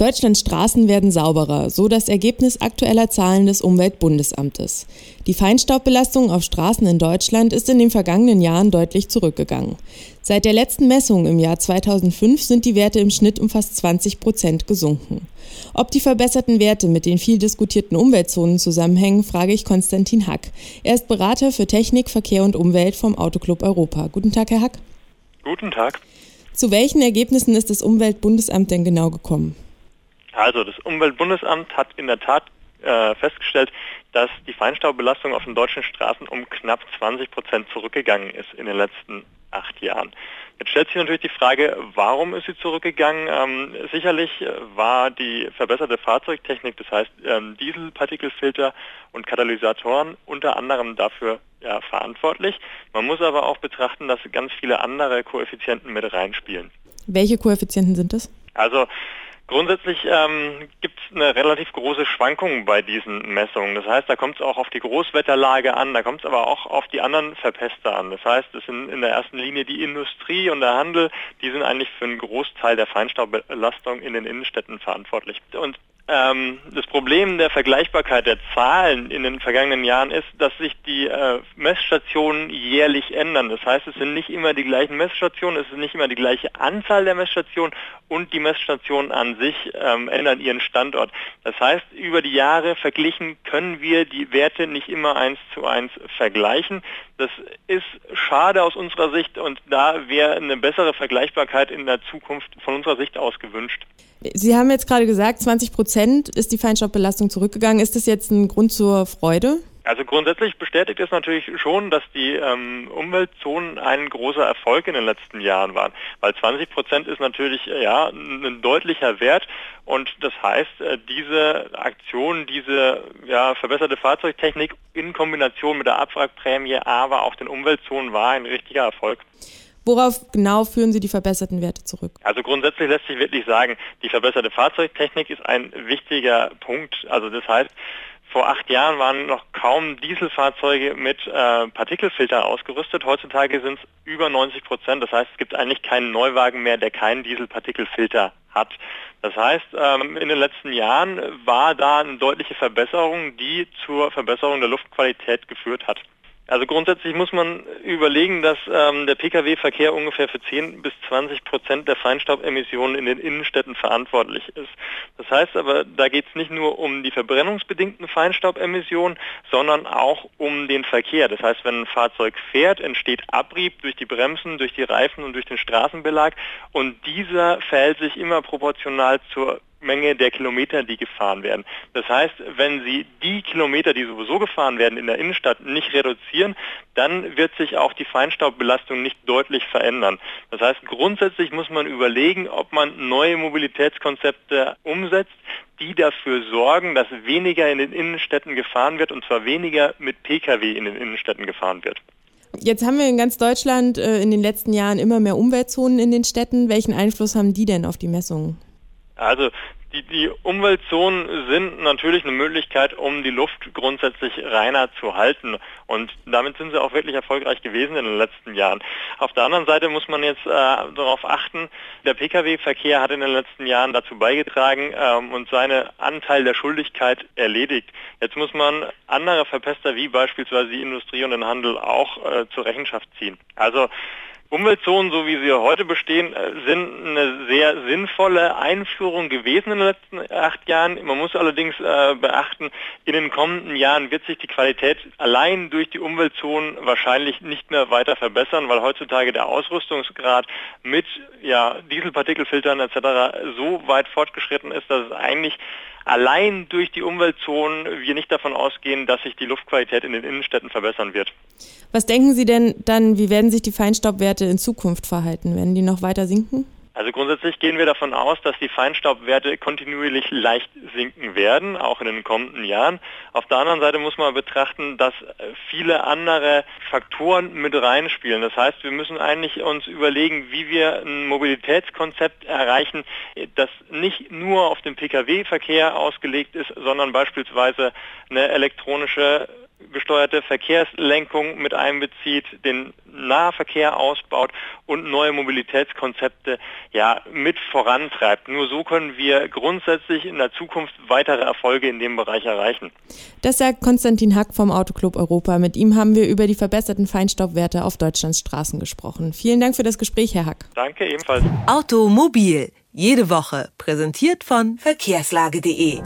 Deutschlands Straßen werden sauberer, so das Ergebnis aktueller Zahlen des Umweltbundesamtes. Die Feinstaubbelastung auf Straßen in Deutschland ist in den vergangenen Jahren deutlich zurückgegangen. Seit der letzten Messung im Jahr 2005 sind die Werte im Schnitt um fast 20 Prozent gesunken. Ob die verbesserten Werte mit den viel diskutierten Umweltzonen zusammenhängen, frage ich Konstantin Hack. Er ist Berater für Technik, Verkehr und Umwelt vom Autoclub Europa. Guten Tag, Herr Hack. Guten Tag. Zu welchen Ergebnissen ist das Umweltbundesamt denn genau gekommen? Also das Umweltbundesamt hat in der Tat äh, festgestellt, dass die Feinstaubbelastung auf den deutschen Straßen um knapp 20 Prozent zurückgegangen ist in den letzten acht Jahren. Jetzt stellt sich natürlich die Frage, warum ist sie zurückgegangen? Ähm, sicherlich war die verbesserte Fahrzeugtechnik, das heißt ähm, Dieselpartikelfilter und Katalysatoren unter anderem dafür ja, verantwortlich. Man muss aber auch betrachten, dass ganz viele andere Koeffizienten mit reinspielen. Welche Koeffizienten sind das? Also Grundsätzlich ähm, gibt es eine relativ große Schwankung bei diesen Messungen. Das heißt, da kommt es auch auf die Großwetterlage an, da kommt es aber auch auf die anderen Verpester an. Das heißt, es sind in der ersten Linie die Industrie und der Handel, die sind eigentlich für einen Großteil der Feinstaubbelastung in den Innenstädten verantwortlich. Und das Problem der Vergleichbarkeit der Zahlen in den vergangenen Jahren ist, dass sich die äh, Messstationen jährlich ändern. Das heißt, es sind nicht immer die gleichen Messstationen, es ist nicht immer die gleiche Anzahl der Messstationen und die Messstationen an sich ähm, ändern ihren Standort. Das heißt, über die Jahre verglichen können wir die Werte nicht immer eins zu eins vergleichen. Das ist schade aus unserer Sicht und da wäre eine bessere Vergleichbarkeit in der Zukunft von unserer Sicht aus gewünscht. Sie haben jetzt gerade gesagt, 20 Prozent ist die Feinstaubbelastung zurückgegangen. Ist das jetzt ein Grund zur Freude? Also grundsätzlich bestätigt es natürlich schon, dass die ähm, Umweltzonen ein großer Erfolg in den letzten Jahren waren, weil 20 Prozent ist natürlich äh, ja ein deutlicher Wert und das heißt, äh, diese Aktion, diese ja, verbesserte Fahrzeugtechnik in Kombination mit der Abwrackprämie, aber auch den Umweltzonen war ein richtiger Erfolg. Worauf genau führen Sie die verbesserten Werte zurück? Also grundsätzlich lässt sich wirklich sagen, die verbesserte Fahrzeugtechnik ist ein wichtiger Punkt. Also das heißt, vor acht Jahren waren noch kaum Dieselfahrzeuge mit äh, Partikelfilter ausgerüstet. Heutzutage sind es über 90 Prozent. Das heißt, es gibt eigentlich keinen Neuwagen mehr, der keinen Dieselpartikelfilter hat. Das heißt, ähm, in den letzten Jahren war da eine deutliche Verbesserung, die zur Verbesserung der Luftqualität geführt hat. Also grundsätzlich muss man überlegen, dass ähm, der Pkw-Verkehr ungefähr für 10 bis 20 Prozent der Feinstaubemissionen in den Innenstädten verantwortlich ist. Das heißt aber, da geht es nicht nur um die verbrennungsbedingten Feinstaubemissionen, sondern auch um den Verkehr. Das heißt, wenn ein Fahrzeug fährt, entsteht Abrieb durch die Bremsen, durch die Reifen und durch den Straßenbelag und dieser verhält sich immer proportional zur Menge der Kilometer, die gefahren werden. Das heißt, wenn Sie die Kilometer, die sowieso gefahren werden in der Innenstadt, nicht reduzieren, dann wird sich auch die Feinstaubbelastung nicht deutlich verändern. Das heißt, grundsätzlich muss man überlegen, ob man neue Mobilitätskonzepte umsetzt, die dafür sorgen, dass weniger in den Innenstädten gefahren wird und zwar weniger mit Pkw in den Innenstädten gefahren wird. Jetzt haben wir in ganz Deutschland äh, in den letzten Jahren immer mehr Umweltzonen in den Städten. Welchen Einfluss haben die denn auf die Messungen? Also die, die Umweltzonen sind natürlich eine Möglichkeit, um die Luft grundsätzlich reiner zu halten. Und damit sind sie auch wirklich erfolgreich gewesen in den letzten Jahren. Auf der anderen Seite muss man jetzt äh, darauf achten, der Pkw-Verkehr hat in den letzten Jahren dazu beigetragen ähm, und seinen Anteil der Schuldigkeit erledigt. Jetzt muss man andere Verpester wie beispielsweise die Industrie und den Handel auch äh, zur Rechenschaft ziehen. Also Umweltzonen, so wie sie heute bestehen, äh, sind eine sehr sinnvolle Einführung gewesen in den letzten acht Jahren. Man muss allerdings äh, beachten, in den kommenden Jahren wird sich die Qualität allein durch die Umweltzonen wahrscheinlich nicht mehr weiter verbessern, weil heutzutage der Ausrüstungsgrad mit ja, Dieselpartikelfiltern etc. so weit fortgeschritten ist, dass es eigentlich allein durch die Umweltzonen wir nicht davon ausgehen, dass sich die Luftqualität in den Innenstädten verbessern wird. Was denken Sie denn dann, wie werden sich die Feinstaubwerte in Zukunft verhalten? Werden die noch weiter sinken? Also grundsätzlich gehen wir davon aus, dass die Feinstaubwerte kontinuierlich leicht sinken werden, auch in den kommenden Jahren. Auf der anderen Seite muss man betrachten, dass viele andere Faktoren mit reinspielen. Das heißt, wir müssen eigentlich uns überlegen, wie wir ein Mobilitätskonzept erreichen, das nicht nur auf den Pkw-Verkehr ausgelegt ist, sondern beispielsweise eine elektronische gesteuerte Verkehrslenkung mit einbezieht, den Nahverkehr ausbaut und neue Mobilitätskonzepte ja mit vorantreibt. Nur so können wir grundsätzlich in der Zukunft weitere Erfolge in dem Bereich erreichen. Das sagt Konstantin Hack vom Autoclub Europa. Mit ihm haben wir über die verbesserten Feinstaubwerte auf Deutschlands Straßen gesprochen. Vielen Dank für das Gespräch, Herr Hack. Danke ebenfalls. Automobil. Jede Woche präsentiert von verkehrslage.de.